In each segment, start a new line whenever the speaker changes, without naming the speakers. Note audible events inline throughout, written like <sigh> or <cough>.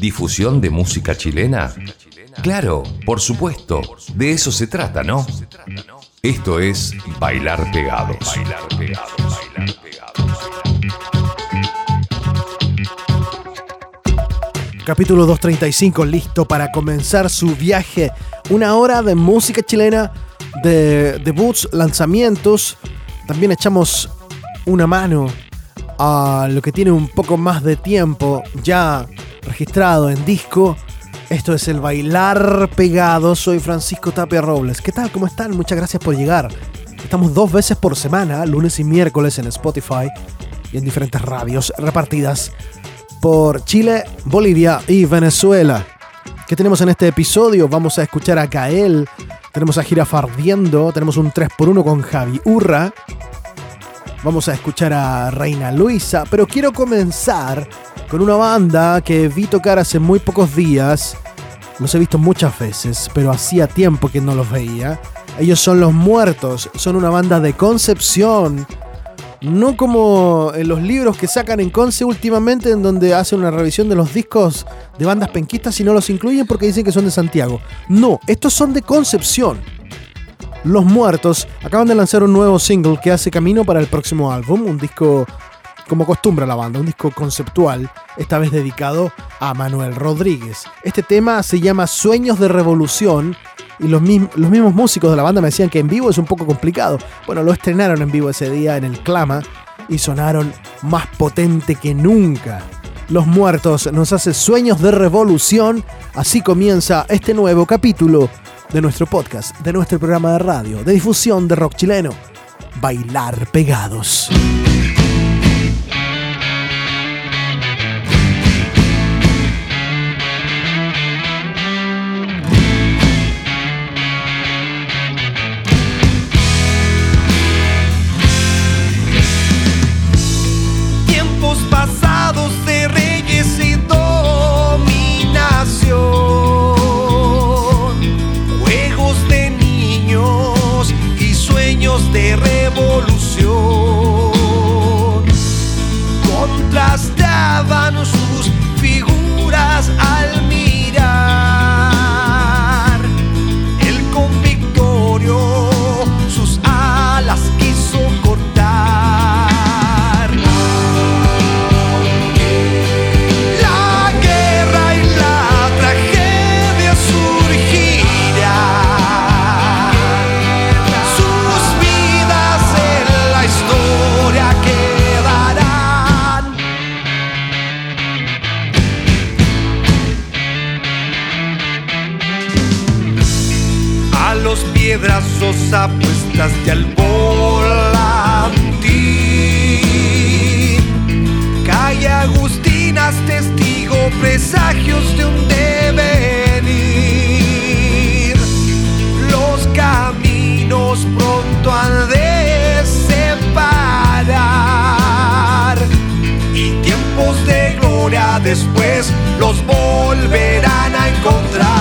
¿Difusión de música chilena? Claro, por supuesto, de eso se trata, ¿no? Esto es Bailar Pegados. Bailar Pegados.
Capítulo 235, listo para comenzar su viaje. Una hora de música chilena, de debuts, lanzamientos. También echamos una mano a lo que tiene un poco más de tiempo ya registrado en disco. Esto es el Bailar Pegado. Soy Francisco Tapia Robles. ¿Qué tal? ¿Cómo están? Muchas gracias por llegar. Estamos dos veces por semana, lunes y miércoles en Spotify y en diferentes radios repartidas por Chile, Bolivia y Venezuela. ¿Qué tenemos en este episodio? Vamos a escuchar a Kael, tenemos a Girafardiendo, tenemos un 3x1 con Javi Urra, vamos a escuchar a Reina Luisa, pero quiero comenzar con una banda que vi tocar hace muy pocos días. Los he visto muchas veces, pero hacía tiempo que no los veía. Ellos son Los Muertos, son una banda de Concepción, no como en los libros que sacan en Conce últimamente, en donde hacen una revisión de los discos de bandas penquistas y no los incluyen porque dicen que son de Santiago. No, estos son de Concepción. Los Muertos acaban de lanzar un nuevo single que hace camino para el próximo álbum, un disco como acostumbra la banda, un disco conceptual, esta vez dedicado a Manuel Rodríguez. Este tema se llama Sueños de Revolución y los, los mismos músicos de la banda me decían que en vivo es un poco complicado. Bueno, lo estrenaron en vivo ese día en el Clama y sonaron más potente que nunca. Los Muertos nos hace Sueños de Revolución, así comienza este nuevo capítulo de nuestro podcast, de nuestro programa de radio, de difusión de rock chileno, Bailar Pegados.
Apuestas de al Calle Agustinas, testigo, presagios de un devenir. Los caminos pronto han de separar. Y tiempos de gloria después los volverán a encontrar.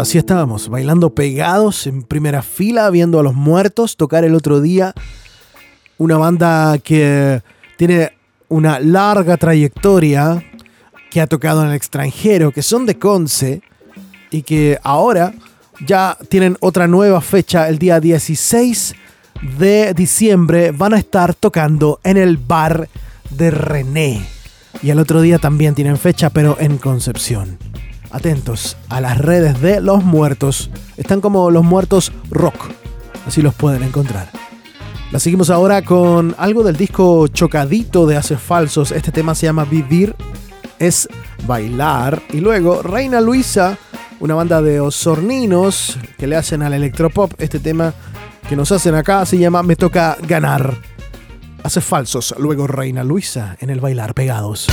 Así estábamos, bailando pegados en primera fila, viendo a los muertos tocar el otro día. Una banda que tiene una larga trayectoria, que ha tocado en el extranjero, que son de Conce y que ahora ya tienen otra nueva fecha, el día 16 de diciembre van a estar tocando en el bar de René. Y el otro día también tienen fecha, pero en Concepción atentos a las redes de Los Muertos. Están como Los Muertos Rock. Así los pueden encontrar. La seguimos ahora con algo del disco Chocadito de Hace Falsos. Este tema se llama Vivir es Bailar. Y luego Reina Luisa, una banda de osorninos que le hacen al electropop. Este tema que nos hacen acá se llama Me toca ganar. Hace Falsos. Luego Reina Luisa en el Bailar Pegados.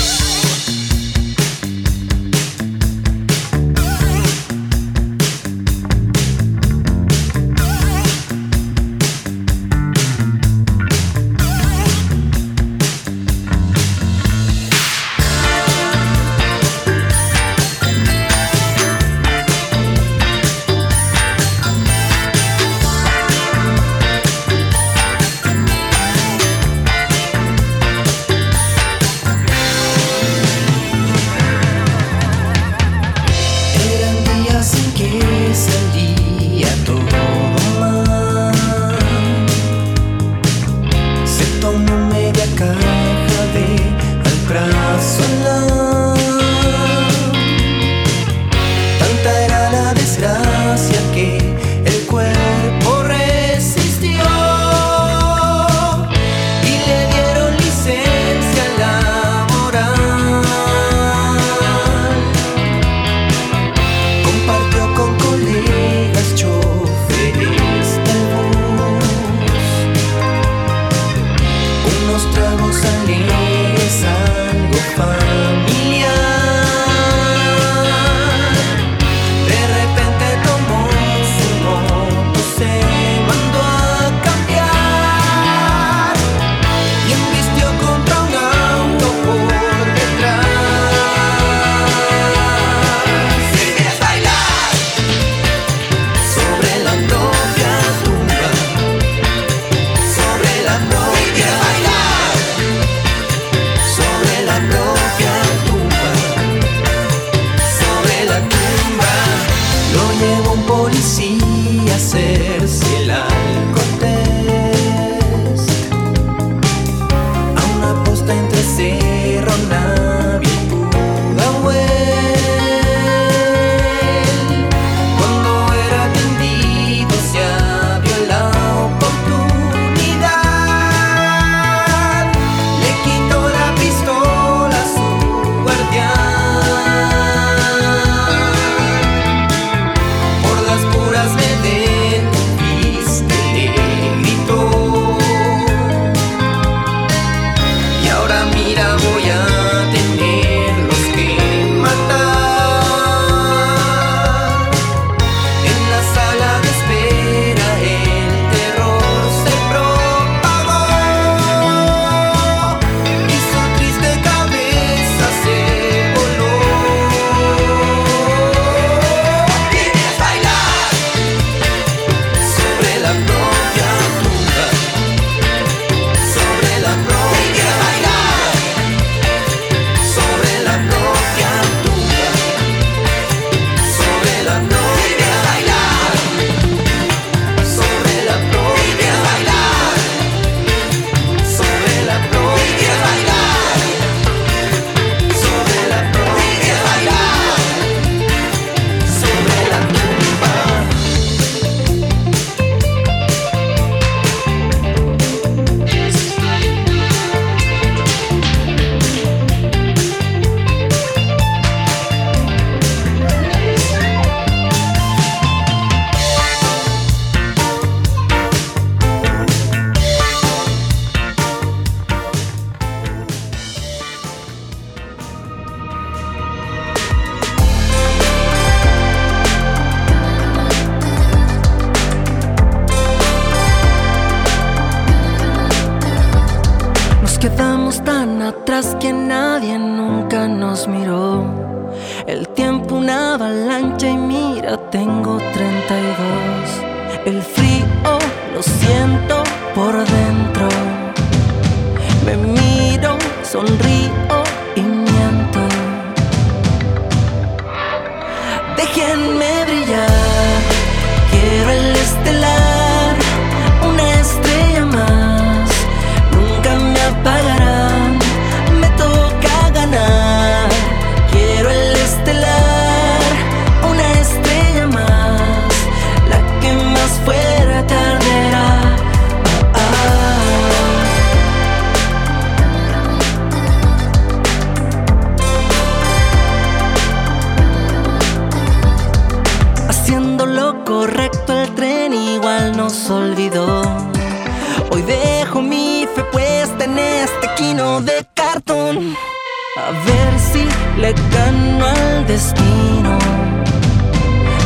Le gano al destino.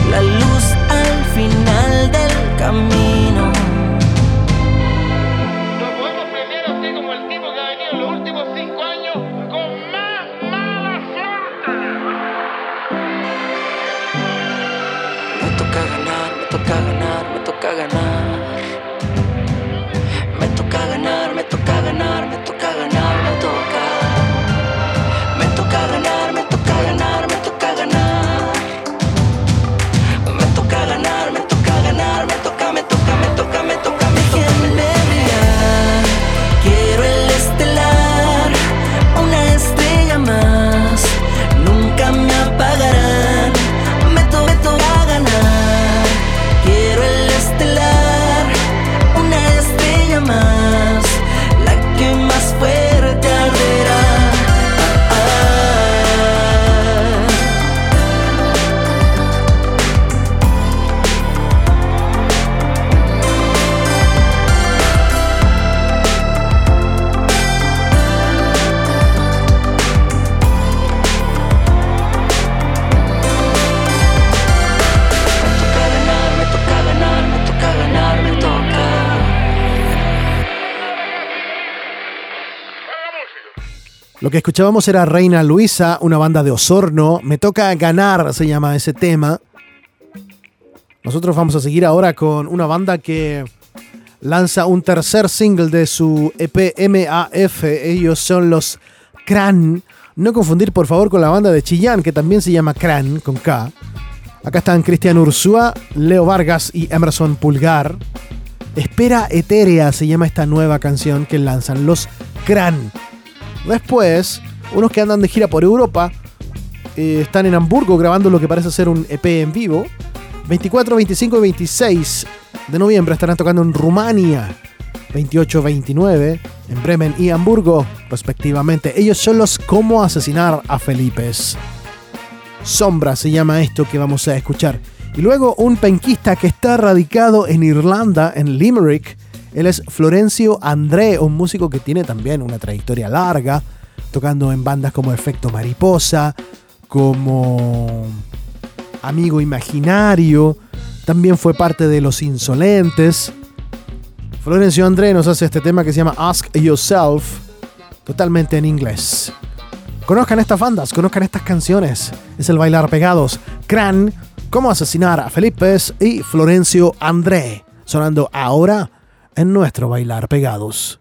La luz al final del camino.
Lo podemos premiar así como el tipo que ha venido los últimos cinco años con más mala suerte.
Me toca ganar, me toca ganar, me toca ganar.
Lo que escuchábamos era Reina Luisa, una banda de Osorno. Me toca ganar, se llama ese tema. Nosotros vamos a seguir ahora con una banda que lanza un tercer single de su EP MAF. Ellos son los Cran. No confundir, por favor, con la banda de Chillán, que también se llama Cran, con K. Acá están Cristian Ursúa, Leo Vargas y Emerson Pulgar. Espera Etérea se llama esta nueva canción que lanzan los Cran. Después, unos que andan de gira por Europa eh, están en Hamburgo grabando lo que parece ser un EP en vivo. 24, 25 y 26 de noviembre estarán tocando en Rumania. 28, 29 en Bremen y Hamburgo, respectivamente. Ellos son los Cómo asesinar a Felipes. Sombra se llama esto que vamos a escuchar. Y luego un penquista que está radicado en Irlanda, en Limerick. Él es Florencio André, un músico que tiene también una trayectoria larga, tocando en bandas como Efecto Mariposa, como Amigo Imaginario, también fue parte de Los Insolentes. Florencio André nos hace este tema que se llama Ask Yourself, totalmente en inglés. Conozcan estas bandas, conozcan estas canciones. Es el Bailar Pegados. Cran, Cómo asesinar a Felipe y Florencio André. Sonando ahora en nuestro Bailar Pegados.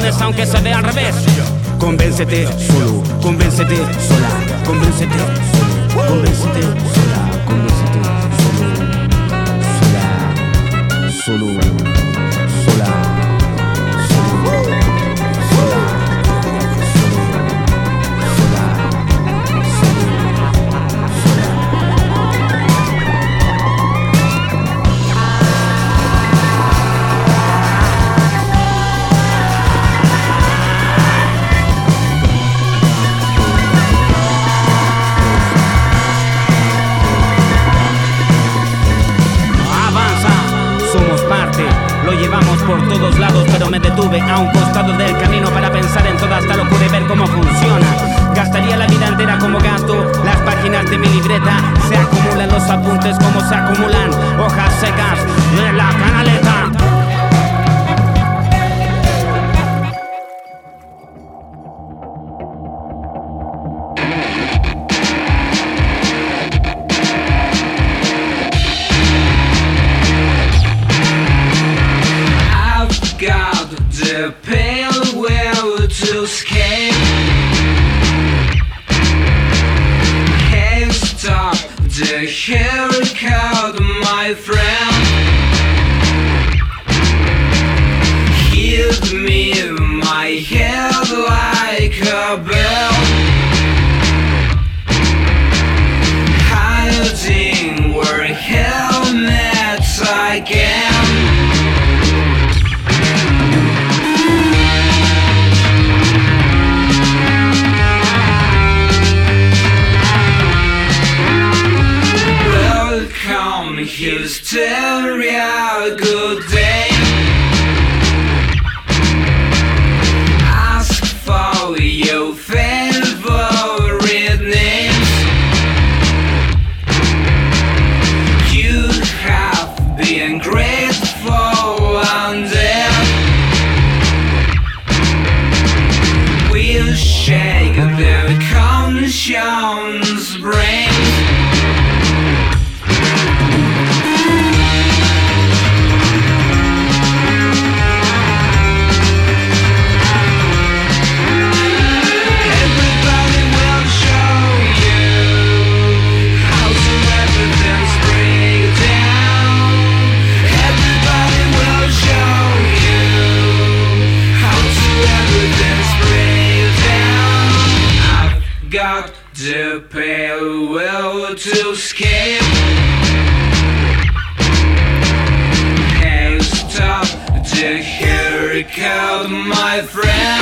canciones aunque se vea al revés. Convéncete solo, convéncete sola, convéncete solo, convéncete solo. por todos lados, pero me detuve a un costado del camino para pensar en toda esta locura y ver cómo funciona. Gastaría la vida entera como gasto, las páginas de mi libreta se acumulan, los apuntes como se acumulan.
The pale will to escape. Can't stop the hurricane, my friend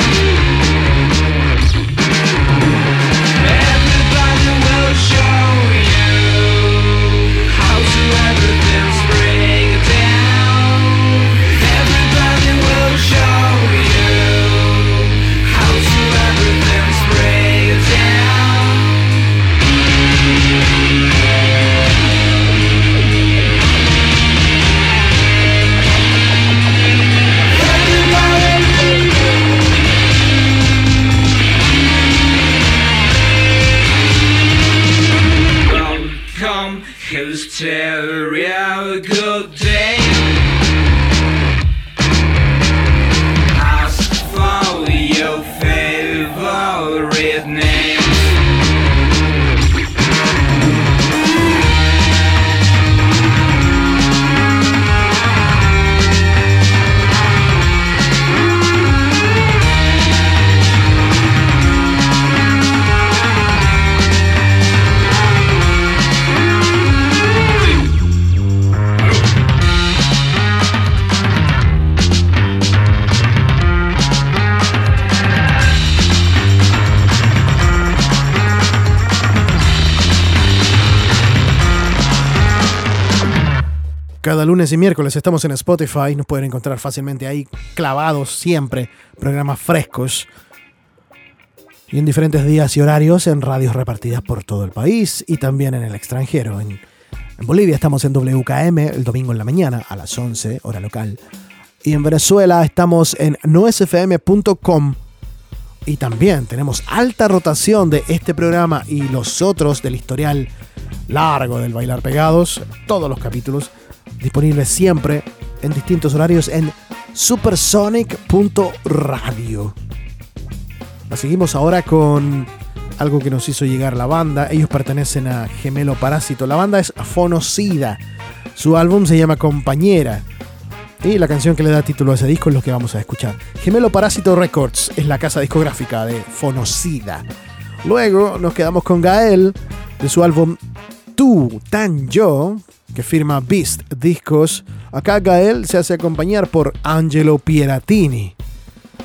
cada lunes y miércoles estamos en Spotify. Nos pueden encontrar fácilmente ahí, clavados siempre. Programas frescos. Y en diferentes días y horarios en radios repartidas por todo el país y también en el extranjero. En, en Bolivia estamos en WKM el domingo en la mañana a las 11, hora local. Y en Venezuela estamos en noesfm.com. Y también tenemos alta rotación de este programa y los otros del historial largo del Bailar Pegados. Todos los capítulos disponibles siempre en distintos horarios en supersonic.radio. La seguimos ahora con algo que nos hizo llegar la banda. Ellos pertenecen a Gemelo Parásito. La banda es Fonocida. Su álbum se llama Compañera. Y la canción que le da título a ese disco es lo que vamos a escuchar. Gemelo Parásito Records es la casa discográfica de Fonocida. Luego nos quedamos con Gael de su álbum Tú, Tan Yo, que firma Beast Discos. Acá Gael se hace acompañar por Angelo Pieratini.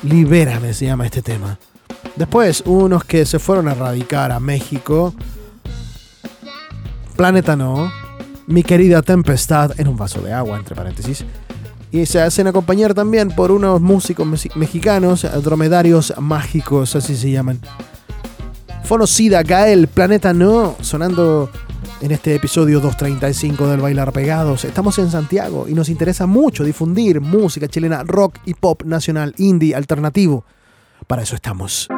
Libérame se llama este tema. Después, unos que se fueron a radicar a México. Planeta No. Mi querida Tempestad en un vaso de agua, entre paréntesis. Y se hacen acompañar también por unos músicos mexicanos, dromedarios mágicos, así se llaman. Fonocida, Gael, Planeta No, sonando en este episodio 235 del Bailar Pegados. Estamos en Santiago y nos interesa mucho difundir música chilena, rock y pop nacional, indie, alternativo. Para eso estamos.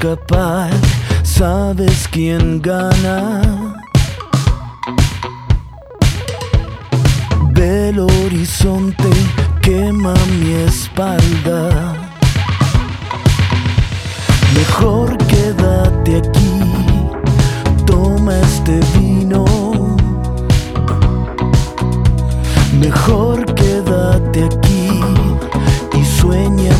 escapar, sabes quién gana. Del horizonte quema mi espalda. Mejor quédate aquí, toma este vino. Mejor quédate aquí y sueña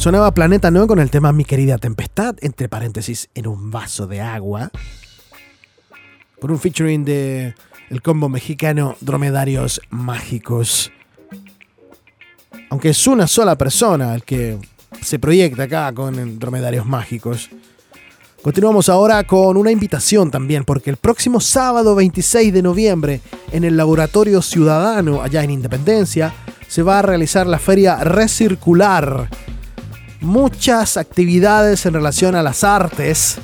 Sonaba Planeta No con el tema Mi querida tempestad, entre paréntesis, en un vaso de agua. Por un featuring de el combo mexicano Dromedarios Mágicos. Aunque es una sola persona el que se proyecta acá con Dromedarios Mágicos. Continuamos ahora con una invitación también, porque el próximo sábado 26 de noviembre, en el Laboratorio Ciudadano, allá en Independencia, se va a realizar la feria Recircular. Muchas actividades en relación a las artes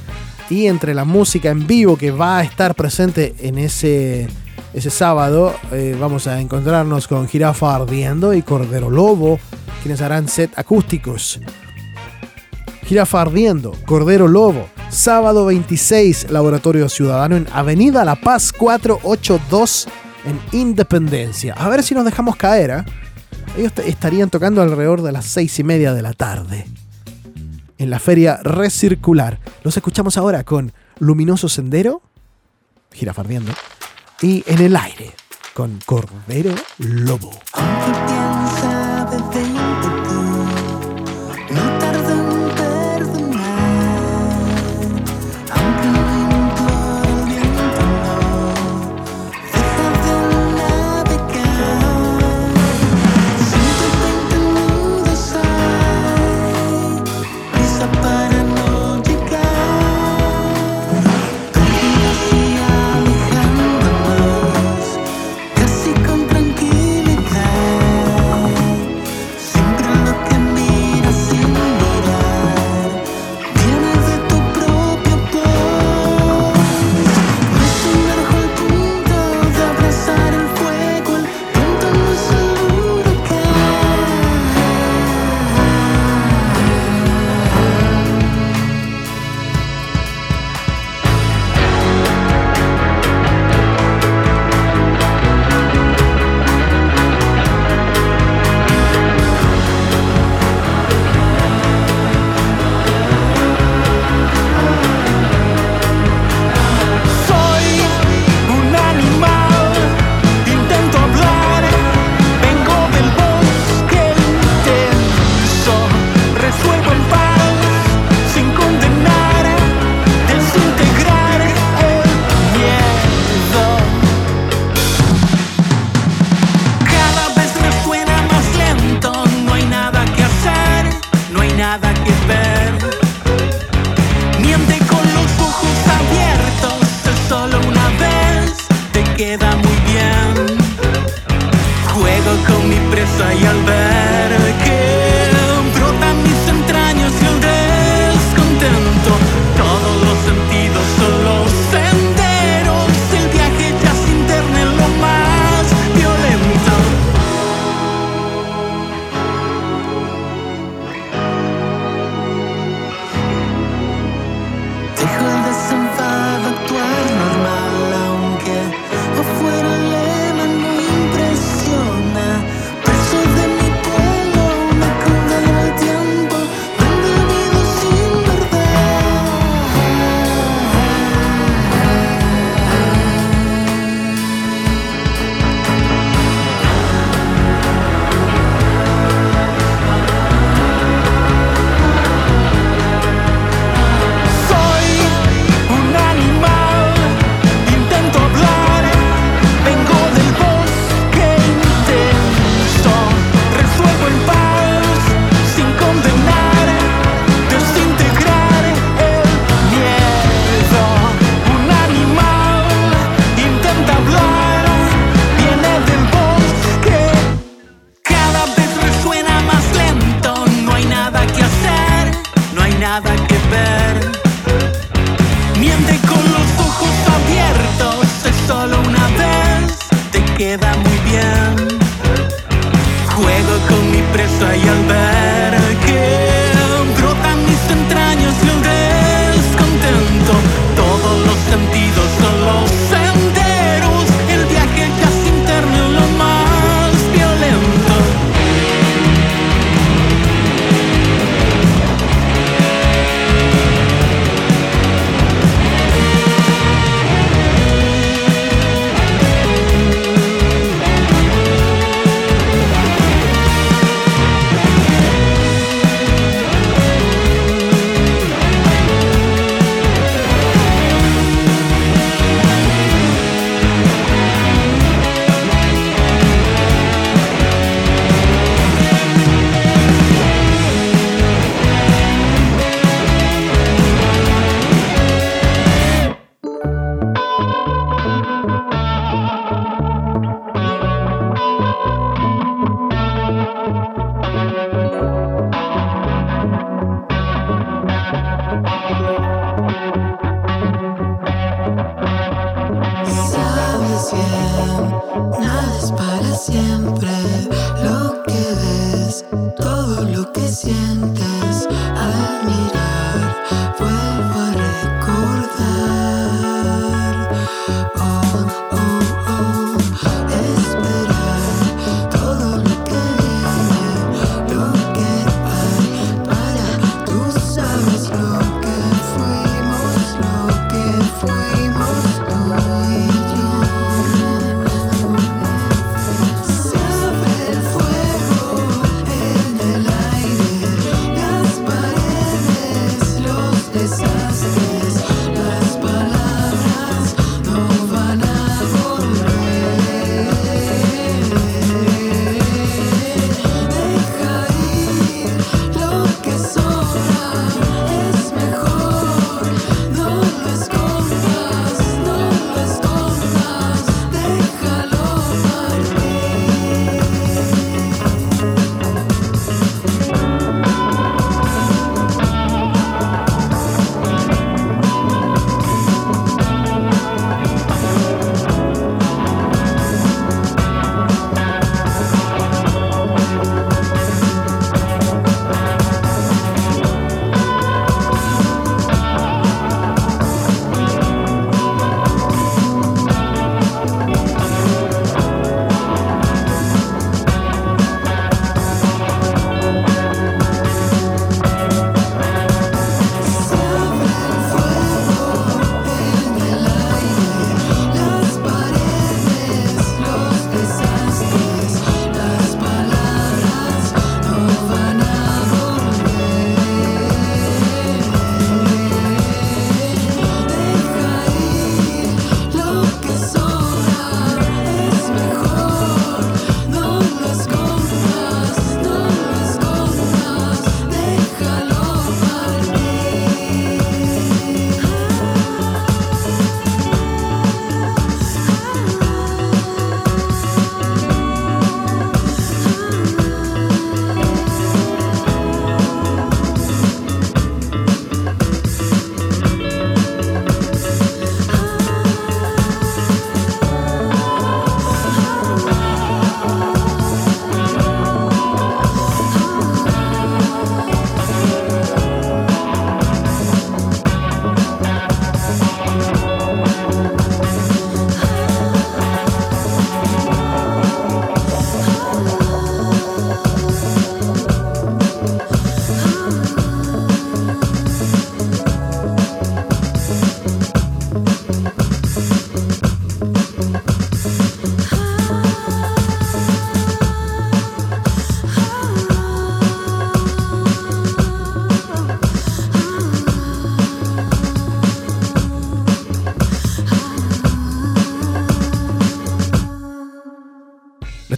y entre la música en vivo que va a estar presente en ese, ese sábado, eh, vamos a encontrarnos con Jirafa Ardiendo y Cordero Lobo, quienes harán set acústicos. Jirafa Ardiendo, Cordero Lobo, sábado 26, Laboratorio Ciudadano en Avenida La Paz 482 en Independencia. A ver si nos dejamos caer. ¿eh? Ellos estarían tocando alrededor de las seis y media de la tarde. En la feria Recircular. Los escuchamos ahora con Luminoso Sendero, Jirafa Ardiendo, y En el Aire, con Cordero Lobo.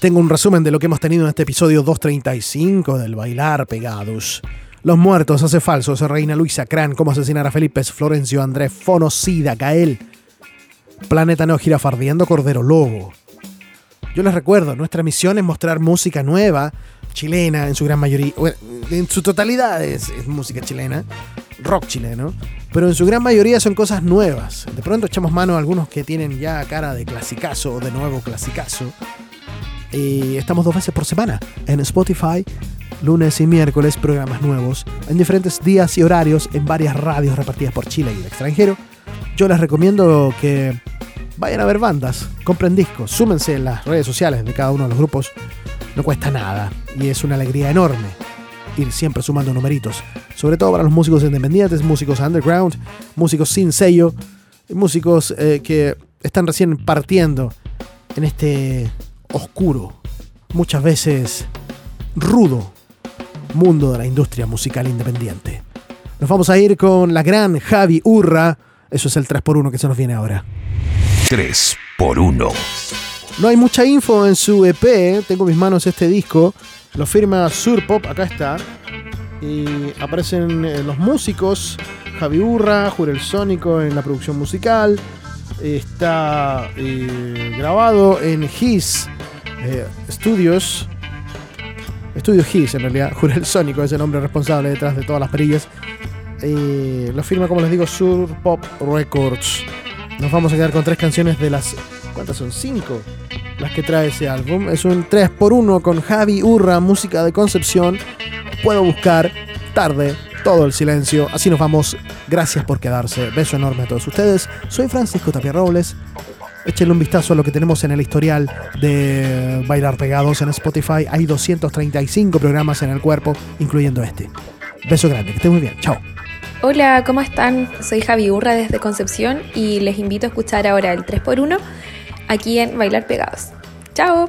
Tengo un resumen de lo que hemos tenido en este episodio 235 del Bailar Pegados. Los muertos, hace falsos, Reina Luisa, Cran, cómo asesinar a Felipe, Florencio, Andrés, Fonocida, Gael, Planeta Neo Girafardiendo, Cordero Lobo. Yo les recuerdo, nuestra misión es mostrar música nueva, chilena en su gran mayoría, en su totalidad es, es música chilena, rock chileno, pero en su gran mayoría son cosas nuevas. De pronto echamos mano a algunos que tienen ya cara de clasicazo o de nuevo clasicazo. Y estamos dos veces por semana en Spotify, lunes y miércoles, programas nuevos, en diferentes días y horarios en varias radios repartidas por Chile y el extranjero. Yo les recomiendo que vayan a ver bandas, compren discos, súmense en las redes sociales de cada uno de los grupos. No cuesta nada y es una alegría enorme ir siempre sumando numeritos. Sobre todo para los músicos independientes, músicos underground, músicos sin sello, músicos eh, que están recién partiendo en este oscuro, muchas veces rudo mundo de la industria musical independiente. Nos vamos a ir con la gran Javi Urra. Eso es el 3x1 que se nos viene ahora.
3 por 1
No hay mucha info en su EP. Tengo en mis manos este disco. Lo firma Surpop. Acá está. Y aparecen eh, los músicos. Javi Urra, Jurel Sónico en la producción musical. Está eh, grabado en His eh, Studios. Estudio His, en realidad. <laughs> Jurel Sónico es el hombre responsable detrás de todas las perillas. Y lo firma, como les digo, Sur Pop Records. Nos vamos a quedar con tres canciones de las. ¿Cuántas son? Cinco. Las que trae ese álbum. Es un 3x1 con Javi Urra, música de Concepción. Puedo buscar tarde, todo el silencio. Así nos vamos. Gracias por quedarse. Beso enorme a todos ustedes. Soy Francisco Tapia Robles. Échenle un vistazo a lo que tenemos en el historial de Bailar Pegados en Spotify. Hay 235 programas en el cuerpo, incluyendo este. Beso grande, que estén muy bien. Chao.
Hola, ¿cómo están? Soy Javi Urra desde Concepción y les invito a escuchar ahora el 3x1 aquí en Bailar Pegados. ¡Chao!